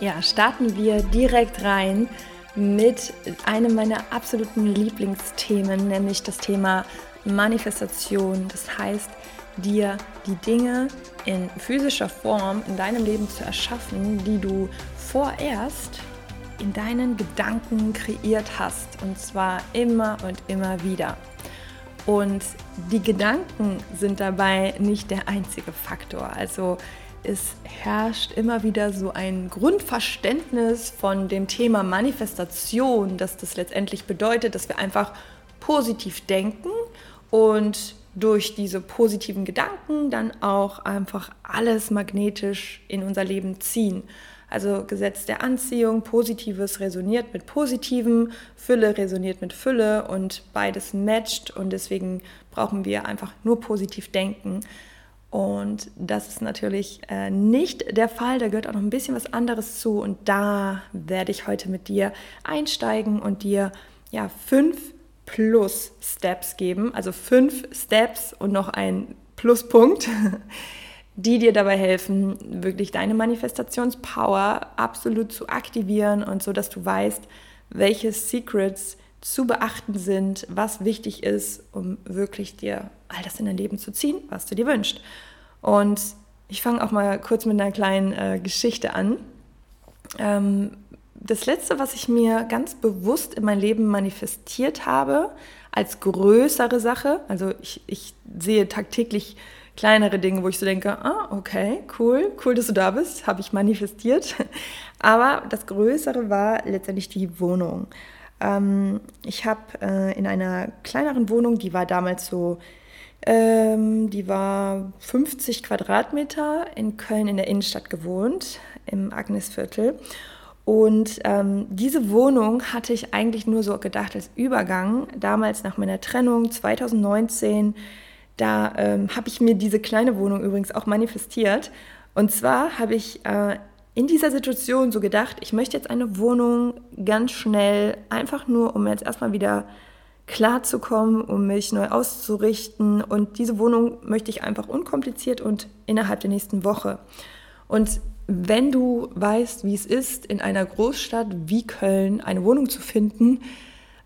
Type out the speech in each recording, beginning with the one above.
Ja, starten wir direkt rein mit einem meiner absoluten Lieblingsthemen, nämlich das Thema Manifestation. Das heißt, dir die Dinge in physischer Form in deinem Leben zu erschaffen, die du vorerst in deinen Gedanken kreiert hast. Und zwar immer und immer wieder. Und die Gedanken sind dabei nicht der einzige Faktor. Also es herrscht immer wieder so ein Grundverständnis von dem Thema Manifestation, dass das letztendlich bedeutet, dass wir einfach positiv denken und durch diese positiven Gedanken dann auch einfach alles magnetisch in unser Leben ziehen. Also Gesetz der Anziehung, Positives resoniert mit Positivem, Fülle resoniert mit Fülle und beides matcht und deswegen brauchen wir einfach nur positiv denken. Und das ist natürlich äh, nicht der Fall. Da gehört auch noch ein bisschen was anderes zu. Und da werde ich heute mit dir einsteigen und dir ja fünf plus Steps geben. Also fünf Steps und noch ein Pluspunkt, die dir dabei helfen, wirklich deine Manifestationspower absolut zu aktivieren und so, dass du weißt, welche Secrets zu beachten sind, was wichtig ist, um wirklich dir all das in dein Leben zu ziehen, was du dir wünschst. Und ich fange auch mal kurz mit einer kleinen äh, Geschichte an. Ähm, das letzte, was ich mir ganz bewusst in mein Leben manifestiert habe, als größere Sache, also ich, ich sehe tagtäglich kleinere Dinge, wo ich so denke, ah, okay, cool, cool, dass du da bist, habe ich manifestiert. Aber das Größere war letztendlich die Wohnung. Ähm, ich habe äh, in einer kleineren Wohnung, die war damals so, ähm, die war 50 Quadratmeter in Köln in der Innenstadt gewohnt, im Agnesviertel. Und ähm, diese Wohnung hatte ich eigentlich nur so gedacht als Übergang. Damals nach meiner Trennung 2019, da ähm, habe ich mir diese kleine Wohnung übrigens auch manifestiert. Und zwar habe ich äh, in dieser Situation so gedacht, ich möchte jetzt eine Wohnung ganz schnell, einfach nur, um jetzt erstmal wieder klarzukommen, um mich neu auszurichten. Und diese Wohnung möchte ich einfach unkompliziert und innerhalb der nächsten Woche. Und wenn du weißt, wie es ist, in einer Großstadt wie Köln eine Wohnung zu finden,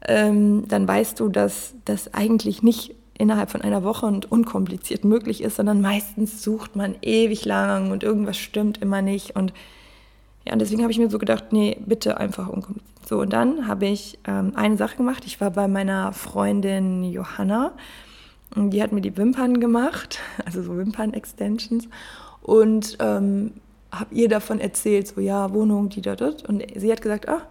ähm, dann weißt du, dass das eigentlich nicht innerhalb von einer Woche und unkompliziert möglich ist, sondern meistens sucht man ewig lang und irgendwas stimmt immer nicht. Und ja, und deswegen habe ich mir so gedacht, nee, bitte einfach unkompliziert. So, und dann habe ich ähm, eine Sache gemacht. Ich war bei meiner Freundin Johanna. Und die hat mir die Wimpern gemacht, also so Wimpern-Extensions. Und ähm, habe ihr davon erzählt, so ja, Wohnung, die da, dort. Und sie hat gesagt, ah,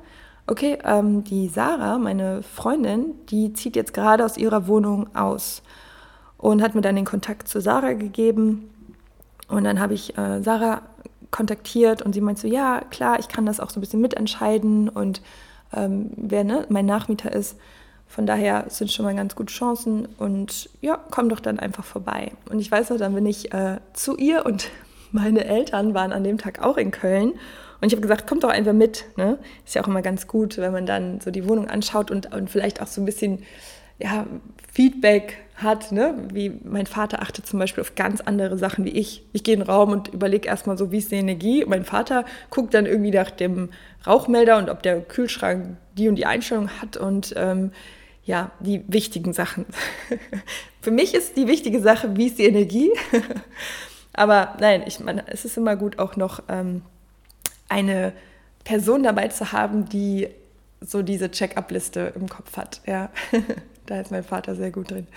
okay, ähm, die Sarah, meine Freundin, die zieht jetzt gerade aus ihrer Wohnung aus und hat mir dann den Kontakt zu Sarah gegeben. Und dann habe ich äh, Sarah kontaktiert und sie meinte so, ja, klar, ich kann das auch so ein bisschen mitentscheiden und ähm, wer ne, mein Nachmieter ist. Von daher sind schon mal ganz gute Chancen und ja, komm doch dann einfach vorbei. Und ich weiß noch, dann bin ich äh, zu ihr und meine Eltern waren an dem Tag auch in Köln. Und ich habe gesagt, kommt doch einfach mit. Ne? Ist ja auch immer ganz gut, wenn man dann so die Wohnung anschaut und, und vielleicht auch so ein bisschen ja, Feedback hat. Ne? Wie mein Vater achtet zum Beispiel auf ganz andere Sachen wie ich. Ich gehe in den Raum und überlege erstmal so, wie ist die Energie. Und mein Vater guckt dann irgendwie nach dem Rauchmelder und ob der Kühlschrank die und die Einstellung hat und ähm, ja, die wichtigen Sachen. Für mich ist die wichtige Sache, wie ist die Energie. Aber nein, ich meine, es ist immer gut, auch noch ähm, eine Person dabei zu haben, die so diese Check-up-Liste im Kopf hat. Ja, da ist mein Vater sehr gut drin.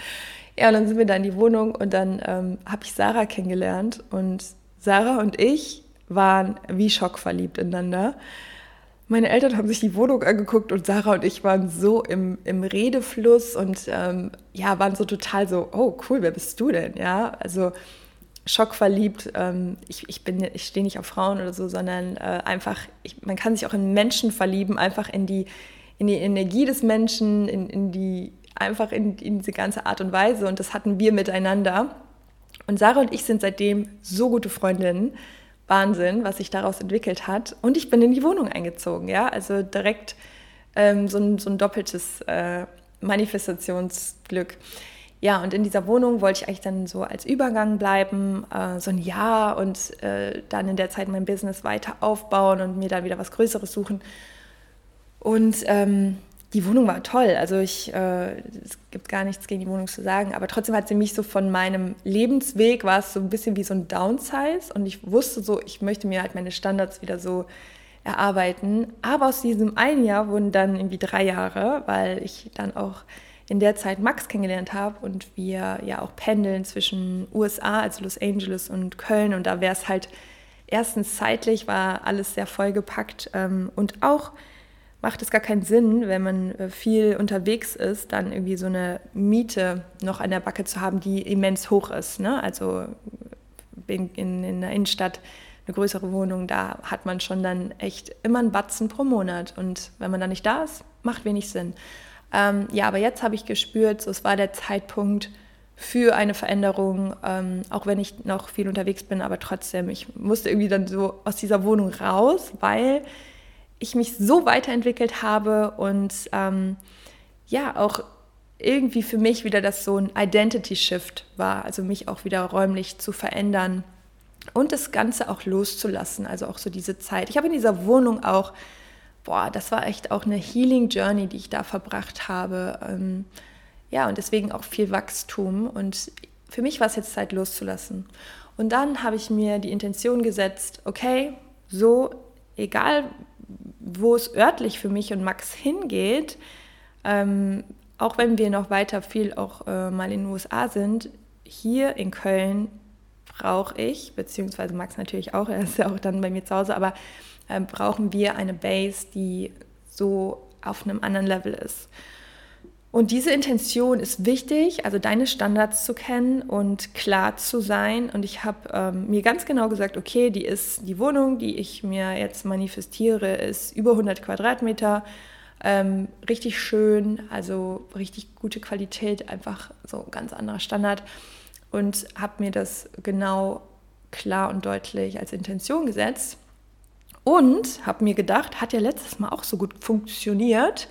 Ja, und dann sind wir da in die Wohnung und dann ähm, habe ich Sarah kennengelernt und Sarah und ich waren wie schockverliebt ineinander. Meine Eltern haben sich die Wohnung angeguckt und Sarah und ich waren so im, im Redefluss und ähm, ja, waren so total so, oh cool, wer bist du denn? Ja, also schockverliebt. Ähm, ich, ich, ich stehe nicht auf Frauen oder so, sondern äh, einfach, ich, man kann sich auch in Menschen verlieben, einfach in die, in die Energie des Menschen, in, in die, einfach in, in diese ganze Art und Weise. Und das hatten wir miteinander. Und Sarah und ich sind seitdem so gute Freundinnen. Wahnsinn, was sich daraus entwickelt hat. Und ich bin in die Wohnung eingezogen, ja, also direkt ähm, so, ein, so ein doppeltes äh, Manifestationsglück. Ja, und in dieser Wohnung wollte ich eigentlich dann so als Übergang bleiben, äh, so ein Jahr und äh, dann in der Zeit mein Business weiter aufbauen und mir dann wieder was Größeres suchen. Und ähm, die Wohnung war toll. Also ich, äh, es gibt gar nichts gegen die Wohnung zu sagen, aber trotzdem hat sie mich so von meinem Lebensweg, war es so ein bisschen wie so ein Downsize und ich wusste so, ich möchte mir halt meine Standards wieder so erarbeiten. Aber aus diesem einen Jahr wurden dann irgendwie drei Jahre, weil ich dann auch in der Zeit Max kennengelernt habe und wir ja auch pendeln zwischen USA, also Los Angeles und Köln und da wäre es halt erstens zeitlich war alles sehr vollgepackt ähm, und auch macht es gar keinen Sinn, wenn man äh, viel unterwegs ist, dann irgendwie so eine Miete noch an der Backe zu haben, die immens hoch ist. Ne? Also in, in, in der Innenstadt eine größere Wohnung, da hat man schon dann echt immer einen Batzen pro Monat. Und wenn man dann nicht da ist, macht wenig Sinn. Ähm, ja, aber jetzt habe ich gespürt, so, es war der Zeitpunkt für eine Veränderung, ähm, auch wenn ich noch viel unterwegs bin, aber trotzdem, ich musste irgendwie dann so aus dieser Wohnung raus, weil ich mich so weiterentwickelt habe und ähm, ja, auch irgendwie für mich wieder das so ein Identity Shift war, also mich auch wieder räumlich zu verändern und das Ganze auch loszulassen, also auch so diese Zeit. Ich habe in dieser Wohnung auch boah, das war echt auch eine Healing Journey, die ich da verbracht habe. Ähm, ja, und deswegen auch viel Wachstum. Und für mich war es jetzt Zeit loszulassen. Und dann habe ich mir die Intention gesetzt, okay, so egal, wo es örtlich für mich und Max hingeht, ähm, auch wenn wir noch weiter viel auch äh, mal in den USA sind, hier in Köln brauche ich, beziehungsweise Max natürlich auch, er ist ja auch dann bei mir zu Hause, aber äh, brauchen wir eine Base, die so auf einem anderen Level ist. Und diese Intention ist wichtig, also deine Standards zu kennen und klar zu sein. Und ich habe ähm, mir ganz genau gesagt, okay, die ist die Wohnung, die ich mir jetzt manifestiere, ist über 100 Quadratmeter, ähm, richtig schön, also richtig gute Qualität, einfach so ganz anderer Standard. Und habe mir das genau klar und deutlich als Intention gesetzt. Und habe mir gedacht, hat ja letztes Mal auch so gut funktioniert.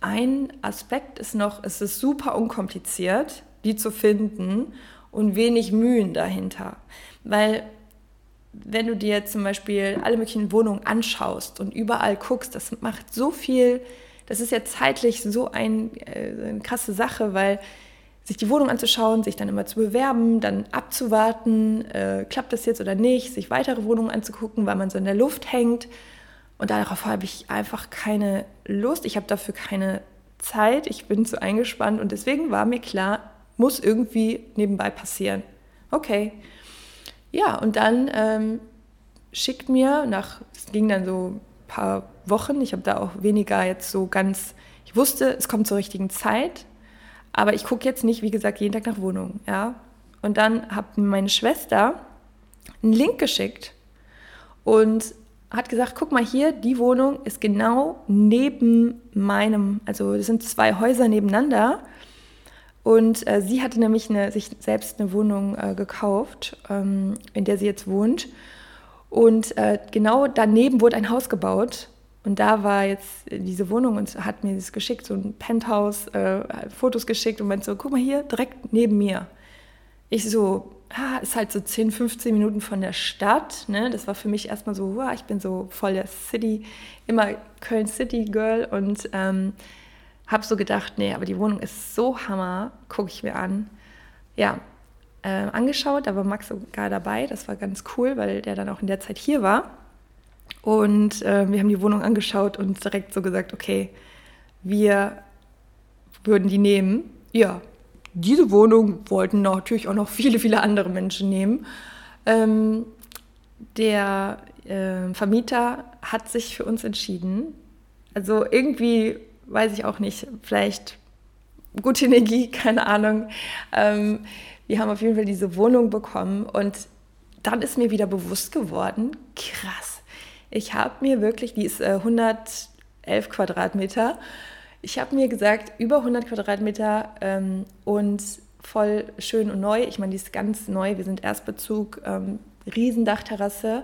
Ein Aspekt ist noch, es ist super unkompliziert, die zu finden und wenig Mühen dahinter. Weil wenn du dir zum Beispiel alle möglichen Wohnungen anschaust und überall guckst, das macht so viel, das ist ja zeitlich so ein, äh, eine krasse Sache, weil sich die Wohnung anzuschauen, sich dann immer zu bewerben, dann abzuwarten, äh, klappt das jetzt oder nicht, sich weitere Wohnungen anzugucken, weil man so in der Luft hängt. Und darauf habe ich einfach keine Lust, ich habe dafür keine Zeit, ich bin zu eingespannt und deswegen war mir klar, muss irgendwie nebenbei passieren. Okay. Ja, und dann ähm, schickt mir nach, es ging dann so ein paar Wochen, ich habe da auch weniger jetzt so ganz, ich wusste, es kommt zur richtigen Zeit, aber ich gucke jetzt nicht, wie gesagt, jeden Tag nach Wohnungen. Ja? Und dann hat meine Schwester einen Link geschickt und hat gesagt, guck mal hier, die Wohnung ist genau neben meinem, also das sind zwei Häuser nebeneinander. Und äh, sie hatte nämlich eine, sich selbst eine Wohnung äh, gekauft, ähm, in der sie jetzt wohnt. Und äh, genau daneben wurde ein Haus gebaut. Und da war jetzt diese Wohnung und hat mir das geschickt, so ein Penthouse, äh, Fotos geschickt und meinte so, guck mal hier, direkt neben mir. Ich so, ah, ist halt so 10, 15 Minuten von der Stadt. Ne? Das war für mich erstmal so, wow, ich bin so voll der City, immer Köln City Girl und ähm, habe so gedacht, nee, aber die Wohnung ist so hammer, gucke ich mir an. Ja, äh, angeschaut, da war Max sogar dabei, das war ganz cool, weil der dann auch in der Zeit hier war. Und äh, wir haben die Wohnung angeschaut und direkt so gesagt, okay, wir würden die nehmen. Ja, diese Wohnung wollten natürlich auch noch viele, viele andere Menschen nehmen. Ähm, der äh, Vermieter hat sich für uns entschieden. Also irgendwie, weiß ich auch nicht, vielleicht gute Energie, keine Ahnung. Ähm, wir haben auf jeden Fall diese Wohnung bekommen und dann ist mir wieder bewusst geworden, krass, ich habe mir wirklich, die ist äh, 111 Quadratmeter, ich habe mir gesagt, über 100 Quadratmeter ähm, und voll schön und neu. Ich meine, die ist ganz neu, wir sind Erstbezug, ähm, Riesendachterrasse.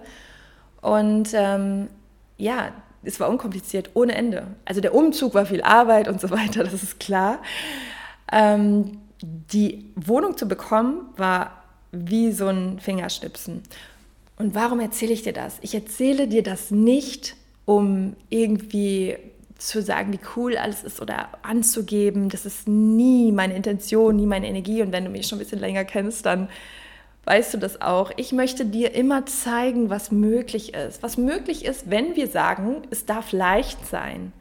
Und ähm, ja, es war unkompliziert, ohne Ende. Also der Umzug war viel Arbeit und so weiter, das ist klar. Ähm, die Wohnung zu bekommen war wie so ein Fingerschnipsen. Und warum erzähle ich dir das? Ich erzähle dir das nicht, um irgendwie zu sagen, wie cool alles ist oder anzugeben. Das ist nie meine Intention, nie meine Energie. Und wenn du mich schon ein bisschen länger kennst, dann weißt du das auch. Ich möchte dir immer zeigen, was möglich ist. Was möglich ist, wenn wir sagen, es darf leicht sein.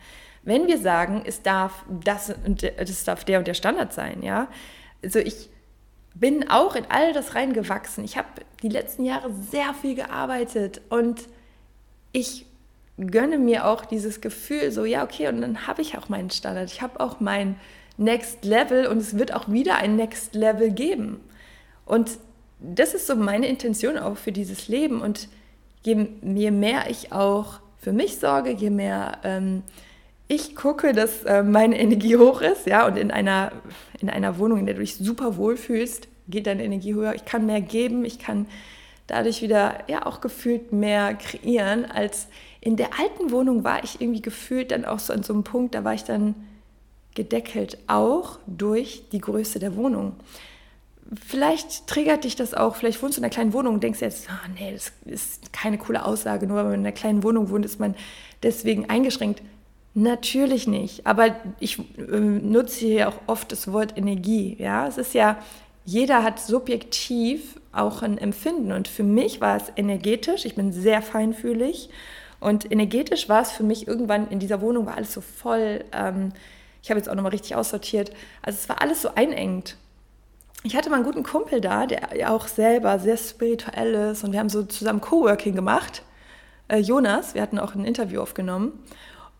Wenn wir sagen, es darf das und das darf der und der Standard sein, ja. Also ich bin auch in all das reingewachsen. Ich habe die letzten Jahre sehr viel gearbeitet und ich gönne mir auch dieses Gefühl, so ja, okay, und dann habe ich auch meinen Standard. Ich habe auch mein Next Level und es wird auch wieder ein Next Level geben. Und das ist so meine Intention auch für dieses Leben. Und je, mehr ich auch für mich sorge, je mehr ähm, ich gucke, dass äh, meine Energie hoch ist, ja, und in einer, in einer Wohnung, in der du dich super wohl fühlst, geht deine Energie höher. Ich kann mehr geben, ich kann dadurch wieder ja auch gefühlt mehr kreieren, als in der alten Wohnung war ich irgendwie gefühlt dann auch so an so einem Punkt, da war ich dann gedeckelt, auch durch die Größe der Wohnung. Vielleicht triggert dich das auch, vielleicht wohnst du in einer kleinen Wohnung und denkst jetzt, oh nee, das ist keine coole Aussage, nur weil man in einer kleinen Wohnung wohnt, ist man deswegen eingeschränkt. Natürlich nicht, aber ich äh, nutze hier auch oft das Wort Energie. Ja, es ist ja, jeder hat subjektiv auch ein Empfinden und für mich war es energetisch. Ich bin sehr feinfühlig und energetisch war es für mich irgendwann in dieser Wohnung war alles so voll. Ähm, ich habe jetzt auch nochmal richtig aussortiert. Also es war alles so einengt. Ich hatte mal einen guten Kumpel da, der auch selber sehr spirituell ist und wir haben so zusammen Coworking gemacht. Äh, Jonas, wir hatten auch ein Interview aufgenommen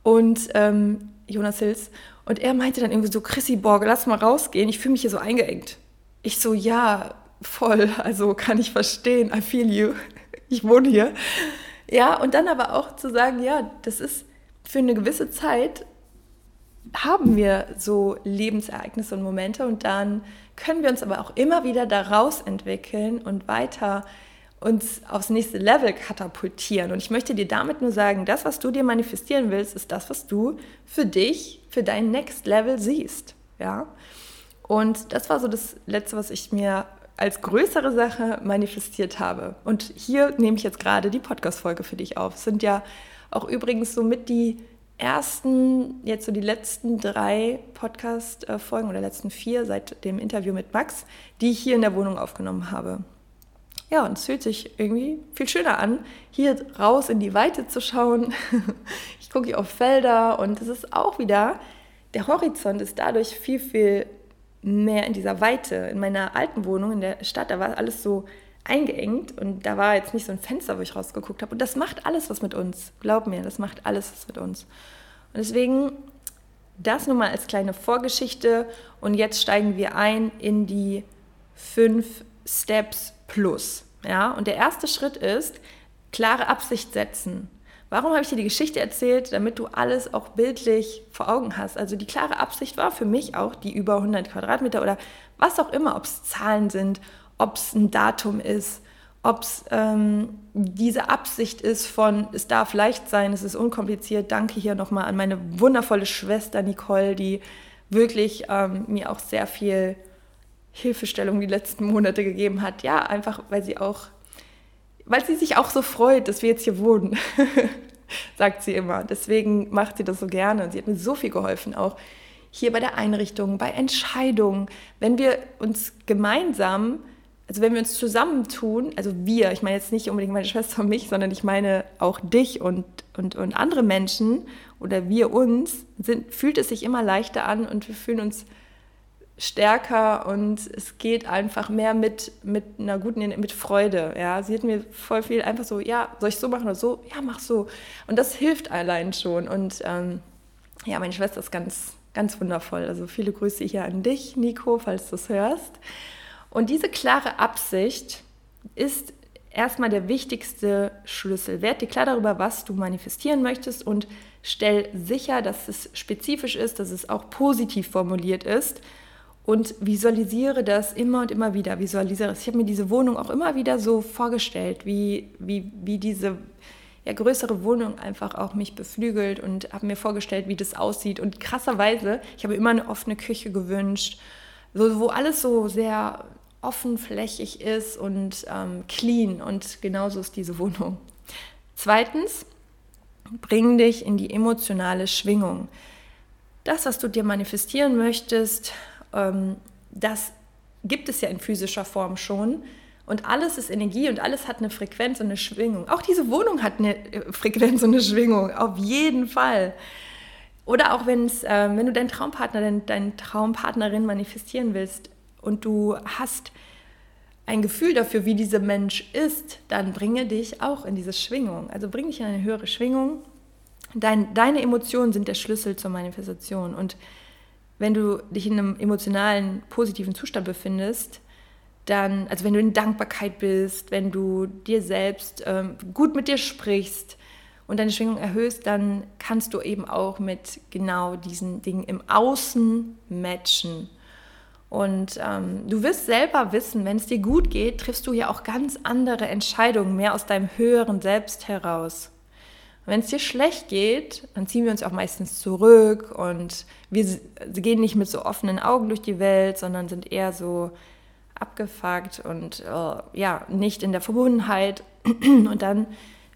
und ähm, Jonas Hills. Und er meinte dann irgendwie so, Chrissy Borg, lass mal rausgehen, ich fühle mich hier so eingeengt. Ich so, ja, voll, also kann ich verstehen, I feel you, ich wohne hier. Ja, und dann aber auch zu sagen, ja, das ist für eine gewisse Zeit haben wir so Lebensereignisse und Momente und dann können wir uns aber auch immer wieder daraus entwickeln und weiter uns aufs nächste Level katapultieren. Und ich möchte dir damit nur sagen, das, was du dir manifestieren willst, ist das, was du für dich, für dein Next Level siehst. Ja? Und das war so das Letzte, was ich mir als größere Sache manifestiert habe. Und hier nehme ich jetzt gerade die Podcast-Folge für dich auf. Es sind ja auch übrigens so mit die ersten, jetzt so die letzten drei Podcast-Folgen oder letzten vier seit dem Interview mit Max, die ich hier in der Wohnung aufgenommen habe. Ja, und es fühlt sich irgendwie viel schöner an, hier raus in die Weite zu schauen. ich gucke hier auf Felder und es ist auch wieder, der Horizont ist dadurch viel, viel mehr in dieser Weite. In meiner alten Wohnung in der Stadt, da war alles so eingeengt und da war jetzt nicht so ein Fenster, wo ich rausgeguckt habe. Und das macht alles was mit uns. Glaub mir, das macht alles was mit uns. Und deswegen das nur mal als kleine Vorgeschichte. Und jetzt steigen wir ein in die fünf Steps plus. Ja? Und der erste Schritt ist, klare Absicht setzen. Warum habe ich dir die Geschichte erzählt? Damit du alles auch bildlich vor Augen hast. Also die klare Absicht war für mich auch die über 100 Quadratmeter oder was auch immer, ob es Zahlen sind, ob es ein Datum ist, ob es ähm, diese Absicht ist von, es darf leicht sein, es ist unkompliziert. Danke hier nochmal an meine wundervolle Schwester Nicole, die wirklich ähm, mir auch sehr viel Hilfestellung die letzten Monate gegeben hat. Ja, einfach weil sie auch, weil sie sich auch so freut, dass wir jetzt hier wohnen, sagt sie immer. Deswegen macht sie das so gerne und sie hat mir so viel geholfen, auch hier bei der Einrichtung, bei Entscheidungen, wenn wir uns gemeinsam, also wenn wir uns zusammentun, also wir, ich meine jetzt nicht unbedingt meine Schwester und mich, sondern ich meine auch dich und, und, und andere Menschen oder wir uns, sind, fühlt es sich immer leichter an und wir fühlen uns stärker und es geht einfach mehr mit, mit einer guten, mit Freude. Ja, sie hat mir voll viel einfach so, ja, soll ich so machen oder so? Ja, mach so. Und das hilft allein schon. Und ähm, ja, meine Schwester ist ganz, ganz wundervoll. Also viele Grüße hier an dich, Nico, falls du es hörst. Und diese klare Absicht ist erstmal der wichtigste Schlüssel. Werd dir klar darüber, was du manifestieren möchtest und stell sicher, dass es spezifisch ist, dass es auch positiv formuliert ist und visualisiere das immer und immer wieder. Visualisiere es. Ich habe mir diese Wohnung auch immer wieder so vorgestellt, wie, wie, wie diese ja, größere Wohnung einfach auch mich beflügelt und habe mir vorgestellt, wie das aussieht. Und krasserweise, ich habe immer eine offene Küche gewünscht. so, wo alles so sehr offenflächig ist und ähm, clean und genauso ist diese Wohnung. Zweitens, bring dich in die emotionale Schwingung. Das, was du dir manifestieren möchtest, das gibt es ja in physischer Form schon. Und alles ist Energie und alles hat eine Frequenz und eine Schwingung. Auch diese Wohnung hat eine äh, Frequenz und eine Schwingung, auf jeden Fall. Oder auch wenn's, äh, wenn du deinen Traumpartner, deine, deine Traumpartnerin manifestieren willst und du hast ein Gefühl dafür, wie dieser Mensch ist, dann bringe dich auch in diese Schwingung. Also bring dich in eine höhere Schwingung. Dein, deine Emotionen sind der Schlüssel zur Manifestation. Und wenn du dich in einem emotionalen, positiven Zustand befindest, dann, also wenn du in Dankbarkeit bist, wenn du dir selbst ähm, gut mit dir sprichst und deine Schwingung erhöhst, dann kannst du eben auch mit genau diesen Dingen im Außen matchen. Und ähm, du wirst selber wissen, wenn es dir gut geht, triffst du ja auch ganz andere Entscheidungen, mehr aus deinem höheren Selbst heraus. Wenn es dir schlecht geht, dann ziehen wir uns auch meistens zurück und wir gehen nicht mit so offenen Augen durch die Welt, sondern sind eher so abgefuckt und äh, ja, nicht in der Verbundenheit. Und dann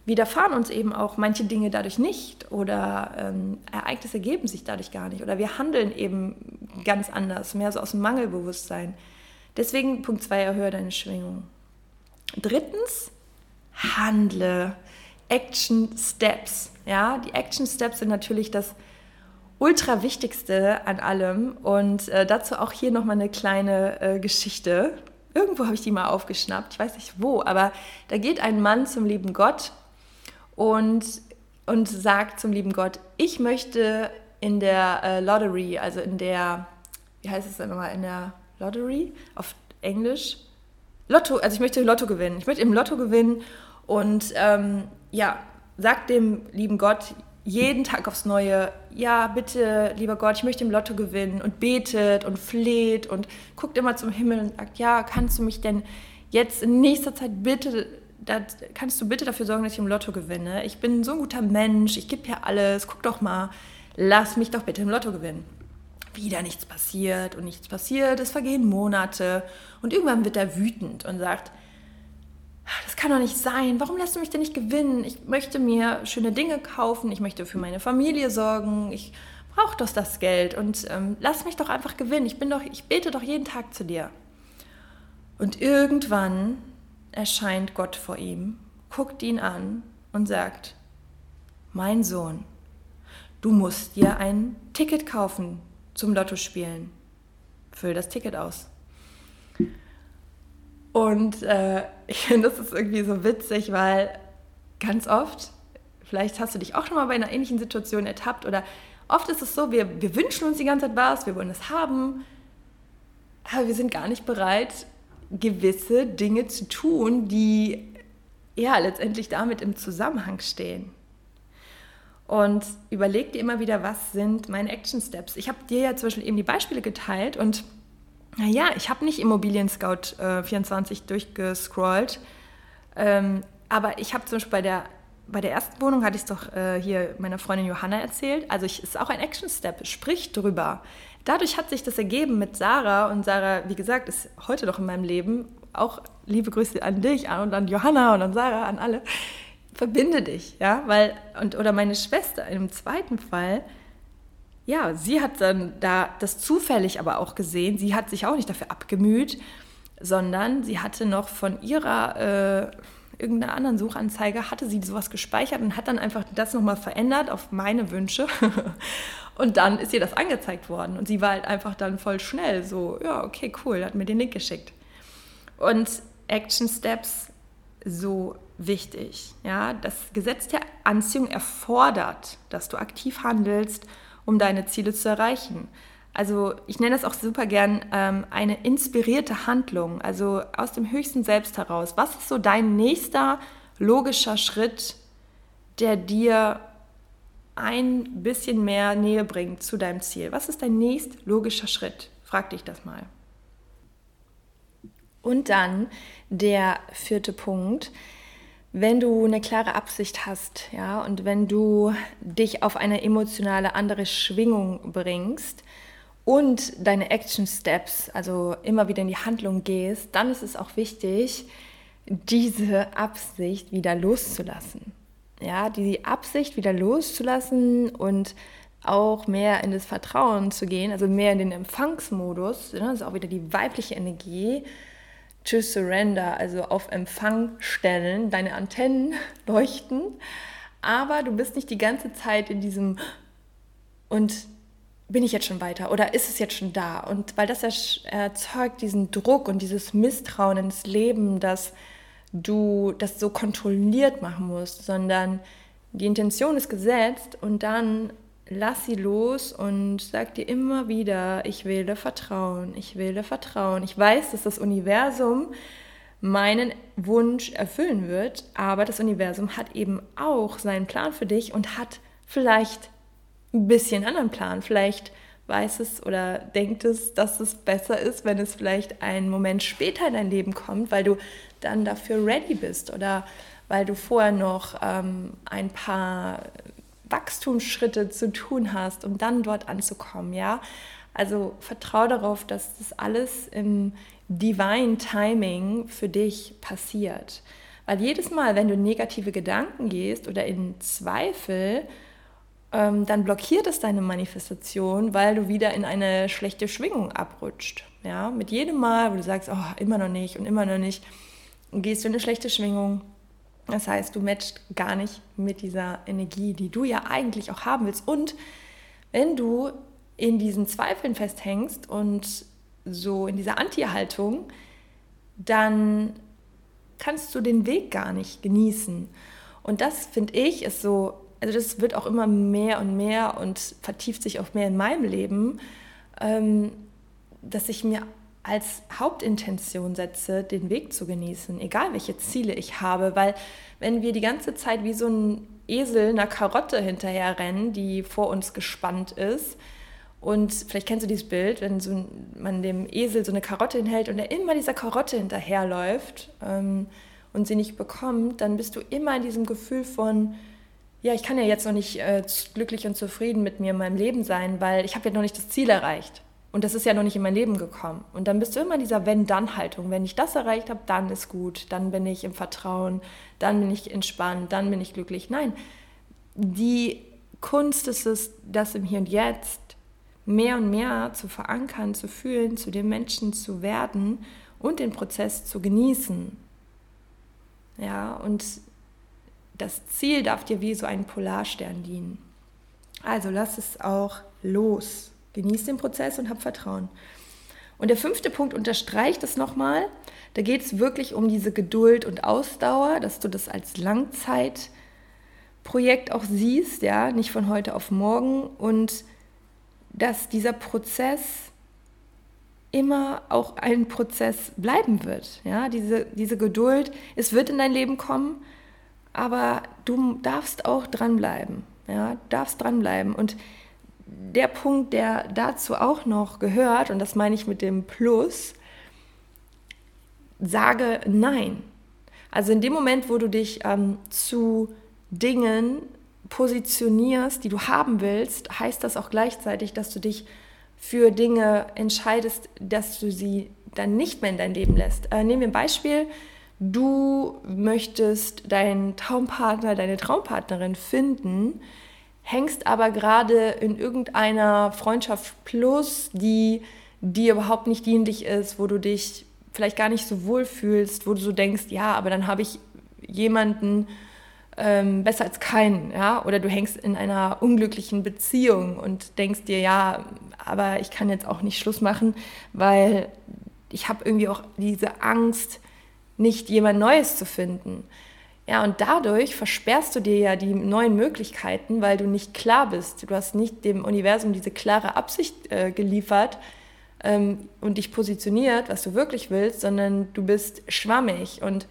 widerfahren uns eben auch manche Dinge dadurch nicht oder ähm, Ereignisse ergeben sich dadurch gar nicht oder wir handeln eben ganz anders, mehr so aus dem Mangelbewusstsein. Deswegen Punkt 2, erhöhe deine Schwingung. Drittens, handle. Action Steps. Ja, die Action Steps sind natürlich das ultra wichtigste an allem. Und äh, dazu auch hier nochmal eine kleine äh, Geschichte. Irgendwo habe ich die mal aufgeschnappt, ich weiß nicht wo, aber da geht ein Mann zum lieben Gott und, und sagt zum lieben Gott, ich möchte in der äh, Lottery, also in der, wie heißt es denn nochmal, in der Lottery? Auf Englisch, Lotto, also ich möchte Lotto gewinnen, ich möchte im Lotto gewinnen und ähm, ja, sagt dem lieben Gott, jeden Tag aufs Neue, ja, bitte, lieber Gott, ich möchte im Lotto gewinnen und betet und fleht und guckt immer zum Himmel und sagt, ja, kannst du mich denn jetzt in nächster Zeit bitte, da, kannst du bitte dafür sorgen, dass ich im Lotto gewinne? Ich bin so ein guter Mensch, ich gebe ja alles, guck doch mal, lass mich doch bitte im Lotto gewinnen. Wieder nichts passiert und nichts passiert, es vergehen Monate und irgendwann wird er wütend und sagt, das kann doch nicht sein. Warum lässt du mich denn nicht gewinnen? Ich möchte mir schöne Dinge kaufen, ich möchte für meine Familie sorgen, ich brauche doch das Geld und ähm, lass mich doch einfach gewinnen. Ich bin doch, ich bete doch jeden Tag zu dir. Und irgendwann erscheint Gott vor ihm, guckt ihn an und sagt: Mein Sohn, du musst dir ein Ticket kaufen zum Lotto spielen. Füll das Ticket aus. Und äh, ich finde, das ist irgendwie so witzig, weil ganz oft, vielleicht hast du dich auch schon mal bei einer ähnlichen Situation ertappt oder oft ist es so, wir, wir wünschen uns die ganze Zeit was, wir wollen es haben, aber wir sind gar nicht bereit, gewisse Dinge zu tun, die ja letztendlich damit im Zusammenhang stehen. Und überleg dir immer wieder, was sind meine Action Steps. Ich habe dir ja zum Beispiel eben die Beispiele geteilt und naja, ich habe nicht Immobilien Scout äh, 24 durchgescrollt, ähm, aber ich habe zum Beispiel bei der, bei der ersten Wohnung, hatte ich es doch äh, hier meiner Freundin Johanna erzählt, also es ist auch ein Action-Step, sprich drüber. Dadurch hat sich das ergeben mit Sarah und Sarah, wie gesagt, ist heute noch in meinem Leben, auch liebe Grüße an dich und an Johanna und an Sarah, an alle. Verbinde dich, ja, weil, und, oder meine Schwester im zweiten Fall, ja, sie hat dann da das zufällig aber auch gesehen. Sie hat sich auch nicht dafür abgemüht, sondern sie hatte noch von ihrer äh, irgendeiner anderen Suchanzeige hatte sie sowas gespeichert und hat dann einfach das nochmal verändert auf meine Wünsche. und dann ist ihr das angezeigt worden. Und sie war halt einfach dann voll schnell so, ja, okay, cool, hat mir den Link geschickt. Und Action Steps so wichtig. Ja, das Gesetz der Anziehung erfordert, dass du aktiv handelst um deine Ziele zu erreichen. Also ich nenne das auch super gern ähm, eine inspirierte Handlung, also aus dem höchsten Selbst heraus. Was ist so dein nächster logischer Schritt, der dir ein bisschen mehr Nähe bringt zu deinem Ziel? Was ist dein nächst logischer Schritt? Frag dich das mal. Und dann der vierte Punkt wenn du eine klare Absicht hast, ja, und wenn du dich auf eine emotionale andere Schwingung bringst und deine Action Steps, also immer wieder in die Handlung gehst, dann ist es auch wichtig, diese Absicht wieder loszulassen. Ja, die Absicht wieder loszulassen und auch mehr in das Vertrauen zu gehen, also mehr in den Empfangsmodus, ne, das ist auch wieder die weibliche Energie, to surrender, also auf Empfang stellen, deine Antennen leuchten, aber du bist nicht die ganze Zeit in diesem und bin ich jetzt schon weiter oder ist es jetzt schon da? Und weil das erzeugt diesen Druck und dieses Misstrauen ins Leben, dass du das so kontrolliert machen musst, sondern die Intention ist gesetzt und dann lass sie los und sag dir immer wieder, ich wähle Vertrauen, ich wähle Vertrauen. Ich weiß, dass das Universum meinen Wunsch erfüllen wird, aber das Universum hat eben auch seinen Plan für dich und hat vielleicht ein bisschen anderen Plan. Vielleicht weiß es oder denkt es, dass es besser ist, wenn es vielleicht einen Moment später in dein Leben kommt, weil du dann dafür ready bist oder weil du vorher noch ähm, ein paar Wachstumsschritte zu tun hast, um dann dort anzukommen, ja. Also vertraue darauf, dass das alles im Divine Timing für dich passiert. Weil jedes Mal, wenn du negative Gedanken gehst oder in Zweifel, ähm, dann blockiert es deine Manifestation, weil du wieder in eine schlechte Schwingung abrutscht. Ja? Mit jedem Mal, wo du sagst, oh, immer noch nicht und immer noch nicht, gehst du in eine schlechte Schwingung. Das heißt, du matchst gar nicht mit dieser Energie, die du ja eigentlich auch haben willst. Und wenn du in diesen Zweifeln festhängst und so in dieser Anti-Haltung, dann kannst du den Weg gar nicht genießen. Und das finde ich ist so also das wird auch immer mehr und mehr und vertieft sich auch mehr in meinem Leben, ähm, dass ich mir als Hauptintention setze, den Weg zu genießen, egal welche Ziele ich habe, weil wenn wir die ganze Zeit wie so ein Esel einer Karotte hinterher rennen, die vor uns gespannt ist, und vielleicht kennst du dieses Bild, wenn so man dem Esel so eine Karotte hinhält und er immer dieser Karotte hinterherläuft ähm, und sie nicht bekommt, dann bist du immer in diesem Gefühl von, ja, ich kann ja jetzt noch nicht äh, glücklich und zufrieden mit mir in meinem Leben sein, weil ich habe ja noch nicht das Ziel erreicht. Und das ist ja noch nicht in mein Leben gekommen. Und dann bist du immer in dieser Wenn-Dann-Haltung. Wenn ich das erreicht habe, dann ist gut, dann bin ich im Vertrauen, dann bin ich entspannt, dann bin ich glücklich. Nein, die Kunst ist es, das im Hier und Jetzt mehr und mehr zu verankern, zu fühlen, zu dem Menschen zu werden und den Prozess zu genießen. Ja, und das Ziel darf dir wie so ein Polarstern dienen. Also lass es auch los. Genieß den Prozess und hab Vertrauen. Und der fünfte Punkt unterstreicht es nochmal. Da geht es wirklich um diese Geduld und Ausdauer, dass du das als Langzeitprojekt auch siehst, ja, nicht von heute auf morgen. Und dass dieser Prozess immer auch ein Prozess bleiben wird. Ja, diese, diese Geduld, es wird in dein Leben kommen, aber du darfst auch dranbleiben. Ja, darfst dranbleiben. Und der Punkt, der dazu auch noch gehört, und das meine ich mit dem Plus, sage Nein. Also in dem Moment, wo du dich ähm, zu Dingen positionierst, die du haben willst, heißt das auch gleichzeitig, dass du dich für Dinge entscheidest, dass du sie dann nicht mehr in dein Leben lässt. Äh, nehmen wir ein Beispiel du möchtest deinen Traumpartner, deine Traumpartnerin finden, hängst aber gerade in irgendeiner Freundschaft plus, die dir überhaupt nicht dienlich ist, wo du dich vielleicht gar nicht so wohl fühlst, wo du so denkst, ja, aber dann habe ich jemanden ähm, besser als keinen, ja, oder du hängst in einer unglücklichen Beziehung und denkst dir, ja, aber ich kann jetzt auch nicht Schluss machen, weil ich habe irgendwie auch diese Angst, nicht jemand Neues zu finden. Ja, und dadurch versperrst du dir ja die neuen Möglichkeiten, weil du nicht klar bist. Du hast nicht dem Universum diese klare Absicht äh, geliefert ähm, und dich positioniert, was du wirklich willst, sondern du bist schwammig. Und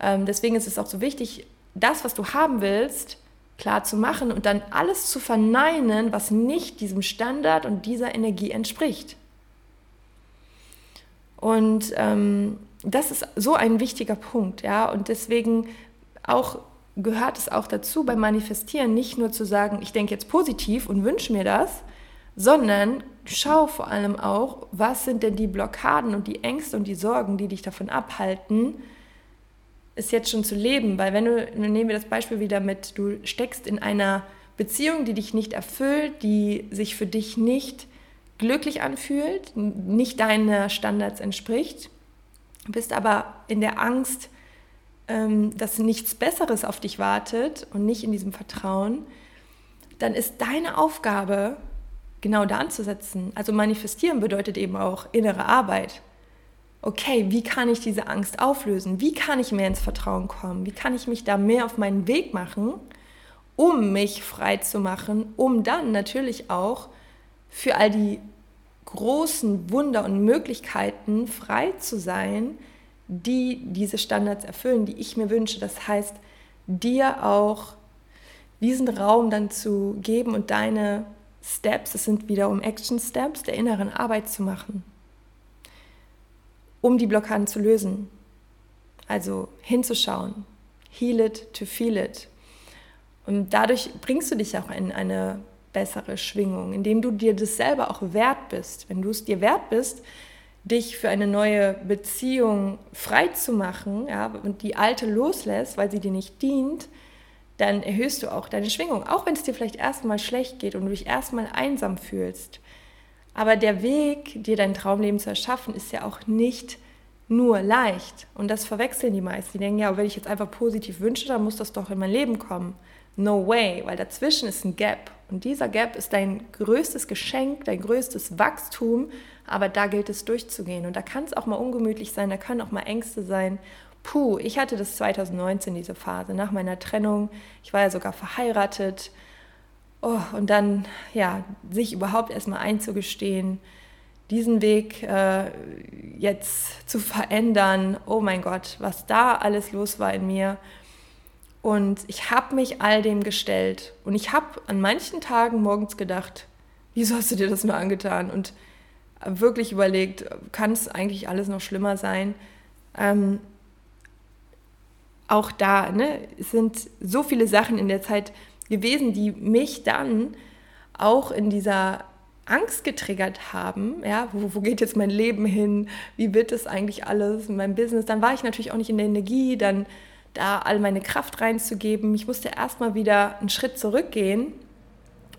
ähm, deswegen ist es auch so wichtig, das, was du haben willst, klar zu machen und dann alles zu verneinen, was nicht diesem Standard und dieser Energie entspricht. Und ähm, das ist so ein wichtiger Punkt, ja, und deswegen auch gehört es auch dazu beim Manifestieren nicht nur zu sagen, ich denke jetzt positiv und wünsche mir das, sondern schau vor allem auch, was sind denn die Blockaden und die Ängste und die Sorgen, die dich davon abhalten, es jetzt schon zu leben. Weil wenn du, nehmen wir das Beispiel wieder mit, du steckst in einer Beziehung, die dich nicht erfüllt, die sich für dich nicht glücklich anfühlt, nicht deinen Standards entspricht, bist aber in der Angst, ähm, dass nichts Besseres auf dich wartet und nicht in diesem Vertrauen, dann ist deine Aufgabe, genau da anzusetzen. Also manifestieren bedeutet eben auch innere Arbeit. Okay, wie kann ich diese Angst auflösen? Wie kann ich mehr ins Vertrauen kommen? Wie kann ich mich da mehr auf meinen Weg machen, um mich frei zu machen, um dann natürlich auch für all die großen Wunder und Möglichkeiten frei zu sein, die diese Standards erfüllen, die ich mir wünsche. Das heißt, dir auch diesen Raum dann zu geben und deine Steps, es sind wiederum Action Steps, der inneren Arbeit zu machen, um die Blockaden zu lösen. Also hinzuschauen, heal it to feel it. Und dadurch bringst du dich auch in eine bessere Schwingung, indem du dir das selber auch wert bist. Wenn du es dir wert bist, dich für eine neue Beziehung frei zu machen ja, und die alte loslässt, weil sie dir nicht dient, dann erhöhst du auch deine Schwingung, auch wenn es dir vielleicht erstmal schlecht geht und du dich erstmal einsam fühlst. Aber der Weg, dir dein Traumleben zu erschaffen, ist ja auch nicht nur leicht. Und das verwechseln die meisten. Die denken, ja, wenn ich jetzt einfach positiv wünsche, dann muss das doch in mein Leben kommen. No way, weil dazwischen ist ein Gap. Und dieser Gap ist dein größtes Geschenk, dein größtes Wachstum, aber da gilt es durchzugehen. Und da kann es auch mal ungemütlich sein, da können auch mal Ängste sein. Puh, ich hatte das 2019, diese Phase, nach meiner Trennung. Ich war ja sogar verheiratet. Oh, und dann, ja, sich überhaupt erstmal einzugestehen, diesen Weg äh, jetzt zu verändern. Oh mein Gott, was da alles los war in mir. Und ich habe mich all dem gestellt. Und ich habe an manchen Tagen morgens gedacht, wieso hast du dir das nur angetan? Und wirklich überlegt, kann es eigentlich alles noch schlimmer sein? Ähm, auch da ne, sind so viele Sachen in der Zeit gewesen, die mich dann auch in dieser Angst getriggert haben, ja, wo, wo geht jetzt mein Leben hin, wie wird es eigentlich alles, mein Business, dann war ich natürlich auch nicht in der Energie, dann da all meine Kraft reinzugeben. Ich musste erstmal wieder einen Schritt zurückgehen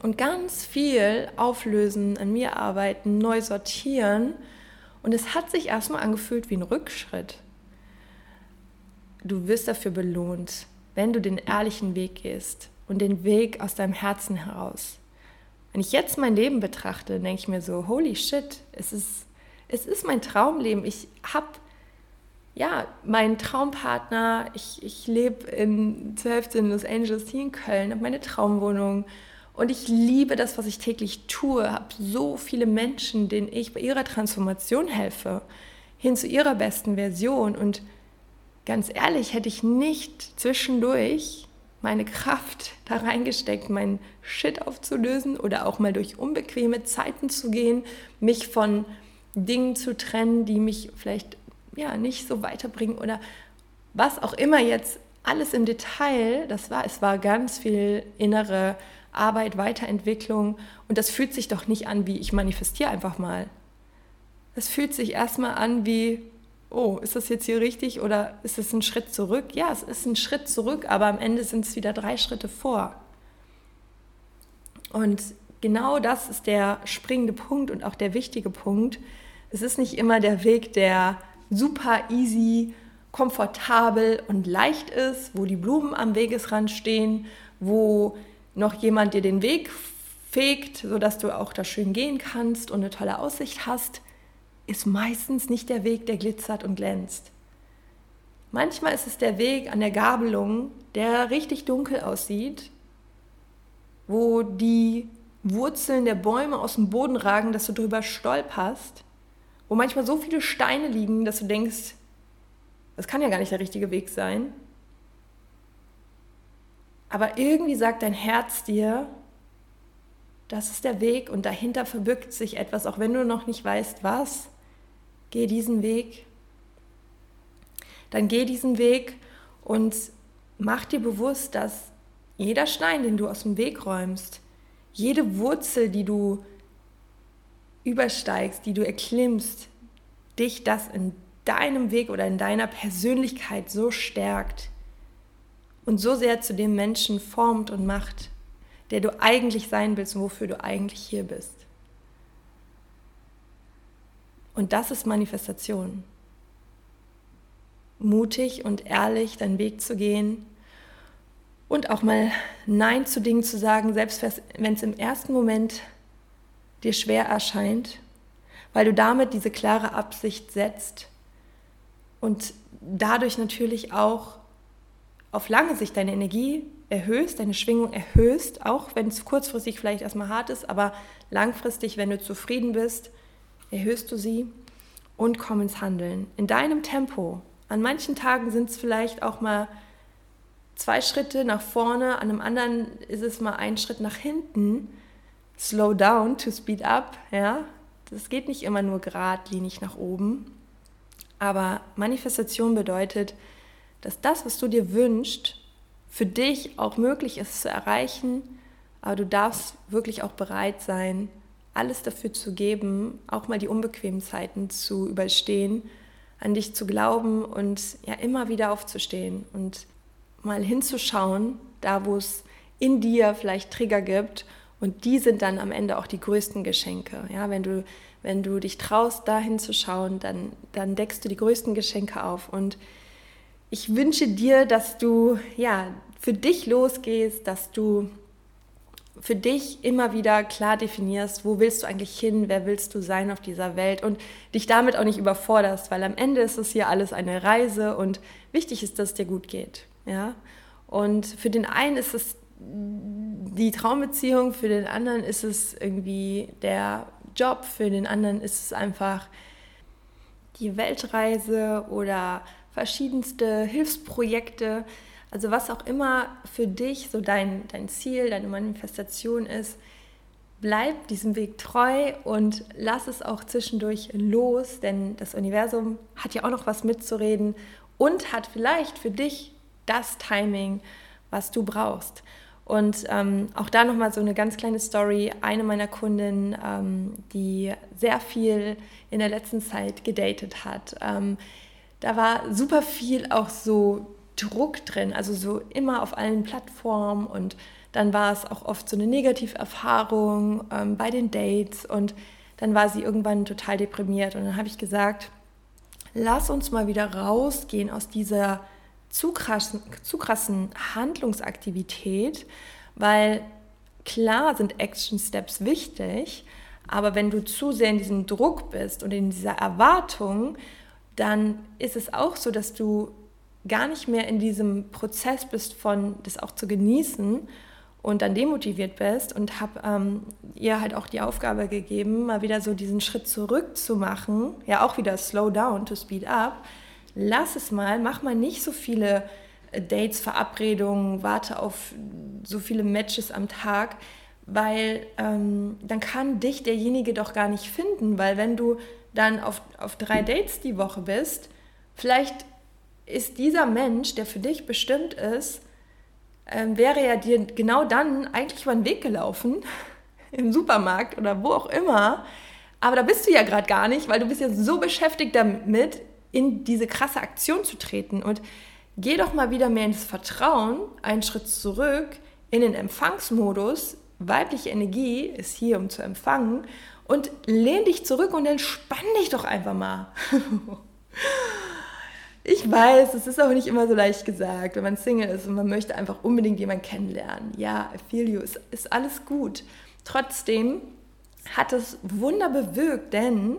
und ganz viel auflösen, an mir arbeiten, neu sortieren. Und es hat sich erstmal angefühlt wie ein Rückschritt. Du wirst dafür belohnt, wenn du den ehrlichen Weg gehst und den Weg aus deinem Herzen heraus. Wenn ich jetzt mein Leben betrachte, denke ich mir so, holy shit, es ist, es ist mein Traumleben. Ich habe ja, mein Traumpartner, ich, ich lebe in, zur Hälfte in Los Angeles, hier in Köln, habe meine Traumwohnung und ich liebe das, was ich täglich tue, habe so viele Menschen, denen ich bei ihrer Transformation helfe, hin zu ihrer besten Version und ganz ehrlich, hätte ich nicht zwischendurch meine Kraft da reingesteckt, meinen Shit aufzulösen oder auch mal durch unbequeme Zeiten zu gehen, mich von Dingen zu trennen, die mich vielleicht ja, nicht so weiterbringen oder was auch immer jetzt alles im Detail, das war, es war ganz viel innere Arbeit, Weiterentwicklung und das fühlt sich doch nicht an wie ich manifestiere einfach mal. Es fühlt sich erstmal an wie, oh, ist das jetzt hier richtig oder ist es ein Schritt zurück? Ja, es ist ein Schritt zurück, aber am Ende sind es wieder drei Schritte vor. Und genau das ist der springende Punkt und auch der wichtige Punkt. Es ist nicht immer der Weg, der super easy, komfortabel und leicht ist, wo die Blumen am Wegesrand stehen, wo noch jemand dir den Weg fegt, sodass du auch da schön gehen kannst und eine tolle Aussicht hast, ist meistens nicht der Weg, der glitzert und glänzt. Manchmal ist es der Weg an der Gabelung, der richtig dunkel aussieht, wo die Wurzeln der Bäume aus dem Boden ragen, dass du drüber stolperst wo manchmal so viele Steine liegen, dass du denkst, das kann ja gar nicht der richtige Weg sein. Aber irgendwie sagt dein Herz dir, das ist der Weg und dahinter verbirgt sich etwas, auch wenn du noch nicht weißt, was. Geh diesen Weg. Dann geh diesen Weg und mach dir bewusst, dass jeder Stein, den du aus dem Weg räumst, jede Wurzel, die du übersteigst, die du erklimmst, dich das in deinem Weg oder in deiner Persönlichkeit so stärkt und so sehr zu dem Menschen formt und macht, der du eigentlich sein willst und wofür du eigentlich hier bist. Und das ist Manifestation. Mutig und ehrlich deinen Weg zu gehen und auch mal Nein zu Dingen zu sagen, selbst wenn es im ersten Moment dir schwer erscheint, weil du damit diese klare Absicht setzt und dadurch natürlich auch auf lange Sicht deine Energie erhöhst, deine Schwingung erhöhst, auch wenn es kurzfristig vielleicht erstmal hart ist, aber langfristig, wenn du zufrieden bist, erhöhst du sie und komm ins Handeln. In deinem Tempo. An manchen Tagen sind es vielleicht auch mal zwei Schritte nach vorne, an einem anderen ist es mal ein Schritt nach hinten. Slow down to speed up, ja. Das geht nicht immer nur geradlinig nach oben. Aber Manifestation bedeutet, dass das, was du dir wünschst, für dich auch möglich ist zu erreichen, aber du darfst wirklich auch bereit sein, alles dafür zu geben, auch mal die unbequemen Zeiten zu überstehen, an dich zu glauben und ja immer wieder aufzustehen und mal hinzuschauen, da wo es in dir vielleicht Trigger gibt und die sind dann am Ende auch die größten Geschenke. Ja, wenn du wenn du dich traust, da hinzuschauen, dann dann deckst du die größten Geschenke auf und ich wünsche dir, dass du ja für dich losgehst, dass du für dich immer wieder klar definierst, wo willst du eigentlich hin, wer willst du sein auf dieser Welt und dich damit auch nicht überforderst, weil am Ende ist es hier alles eine Reise und wichtig ist, dass es dir gut geht. Ja? Und für den einen ist es die Traumbeziehung, für den anderen ist es irgendwie der Job, für den anderen ist es einfach die Weltreise oder verschiedenste Hilfsprojekte. Also was auch immer für dich so dein, dein Ziel, deine Manifestation ist, bleib diesem Weg treu und lass es auch zwischendurch los, denn das Universum hat ja auch noch was mitzureden und hat vielleicht für dich das Timing, was du brauchst. Und ähm, auch da nochmal so eine ganz kleine Story. Eine meiner Kundinnen, ähm, die sehr viel in der letzten Zeit gedatet hat, ähm, da war super viel auch so Druck drin, also so immer auf allen Plattformen. Und dann war es auch oft so eine Negativerfahrung ähm, bei den Dates. Und dann war sie irgendwann total deprimiert. Und dann habe ich gesagt, lass uns mal wieder rausgehen aus dieser zu krassen, zu krassen Handlungsaktivität, weil klar sind Action Steps wichtig, aber wenn du zu sehr in diesem Druck bist und in dieser Erwartung, dann ist es auch so, dass du gar nicht mehr in diesem Prozess bist von das auch zu genießen und dann demotiviert bist und habe ähm, ihr halt auch die Aufgabe gegeben, mal wieder so diesen Schritt zurück zu machen, ja auch wieder slow down to speed up. Lass es mal, mach mal nicht so viele äh, Dates, Verabredungen, warte auf so viele Matches am Tag, weil ähm, dann kann dich derjenige doch gar nicht finden, weil wenn du dann auf, auf drei Dates die Woche bist, vielleicht ist dieser Mensch, der für dich bestimmt ist, ähm, wäre ja dir genau dann eigentlich über den Weg gelaufen, im Supermarkt oder wo auch immer. Aber da bist du ja gerade gar nicht, weil du bist ja so beschäftigt damit, in diese krasse Aktion zu treten. Und geh doch mal wieder mehr ins Vertrauen, einen Schritt zurück in den Empfangsmodus. Weibliche Energie ist hier, um zu empfangen und lehn dich zurück und entspann dich doch einfach mal. ich weiß, es ist auch nicht immer so leicht gesagt, wenn man Single ist und man möchte einfach unbedingt jemanden kennenlernen. Ja, I feel you, ist, ist alles gut. Trotzdem hat es Wunder bewirkt, denn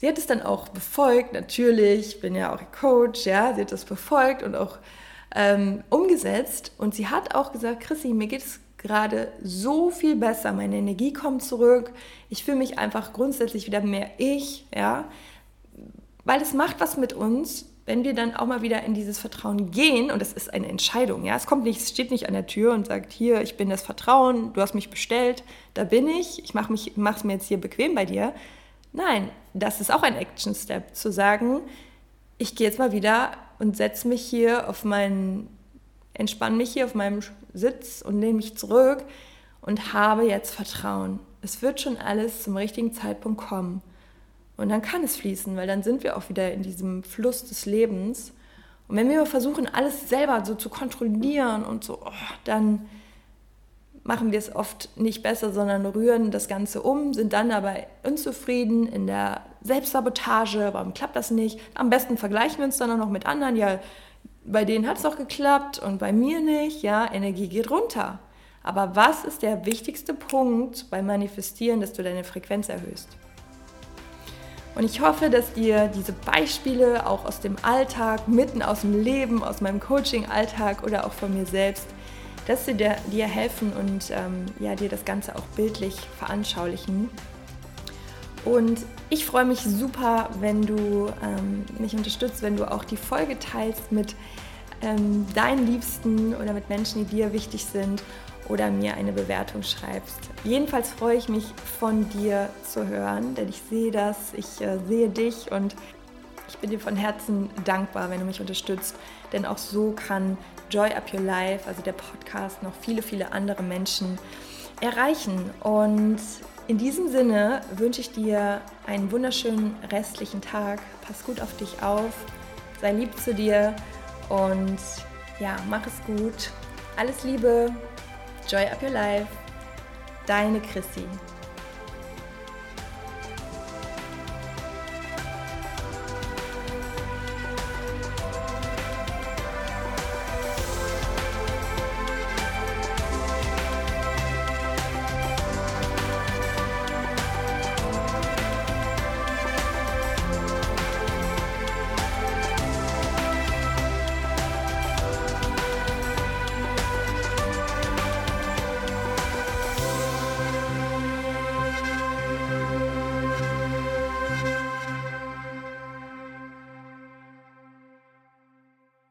sie hat es dann auch befolgt, natürlich, ich bin ja auch Coach, ja, sie hat es befolgt und auch ähm, umgesetzt und sie hat auch gesagt, Chrissy, mir geht es gerade so viel besser. Meine Energie kommt zurück. Ich fühle mich einfach grundsätzlich wieder mehr ich, ja. Weil es macht was mit uns, wenn wir dann auch mal wieder in dieses Vertrauen gehen und es ist eine Entscheidung, ja. Es kommt nicht, es steht nicht an der Tür und sagt, hier, ich bin das Vertrauen, du hast mich bestellt, da bin ich, ich mache es mir jetzt hier bequem bei dir. Nein, das ist auch ein Action Step, zu sagen, ich gehe jetzt mal wieder und setze mich hier auf meinen entspanne mich hier auf meinem Sitz und lehne mich zurück und habe jetzt Vertrauen. Es wird schon alles zum richtigen Zeitpunkt kommen. Und dann kann es fließen, weil dann sind wir auch wieder in diesem Fluss des Lebens. Und wenn wir versuchen, alles selber so zu kontrollieren und so, oh, dann machen wir es oft nicht besser, sondern rühren das Ganze um, sind dann aber unzufrieden in der Selbstsabotage, warum klappt das nicht? Am besten vergleichen wir uns dann auch noch mit anderen, ja, bei denen hat es doch geklappt und bei mir nicht, ja, Energie geht runter. Aber was ist der wichtigste Punkt beim Manifestieren, dass du deine Frequenz erhöhst? Und ich hoffe, dass dir diese Beispiele auch aus dem Alltag, mitten aus dem Leben, aus meinem Coaching-Alltag oder auch von mir selbst, dass sie dir, dir helfen und ähm, ja, dir das Ganze auch bildlich veranschaulichen. Und ich freue mich super, wenn du ähm, mich unterstützt, wenn du auch die Folge teilst mit ähm, deinen Liebsten oder mit Menschen, die dir wichtig sind oder mir eine Bewertung schreibst. Jedenfalls freue ich mich von dir zu hören, denn ich sehe das, ich äh, sehe dich und ich bin dir von Herzen dankbar, wenn du mich unterstützt, denn auch so kann Joy Up Your Life, also der Podcast, noch viele, viele andere Menschen erreichen. Und in diesem Sinne wünsche ich dir einen wunderschönen restlichen Tag. Pass gut auf dich auf, sei lieb zu dir und ja, mach es gut. Alles Liebe, Joy Up Your Life, deine Chrissy.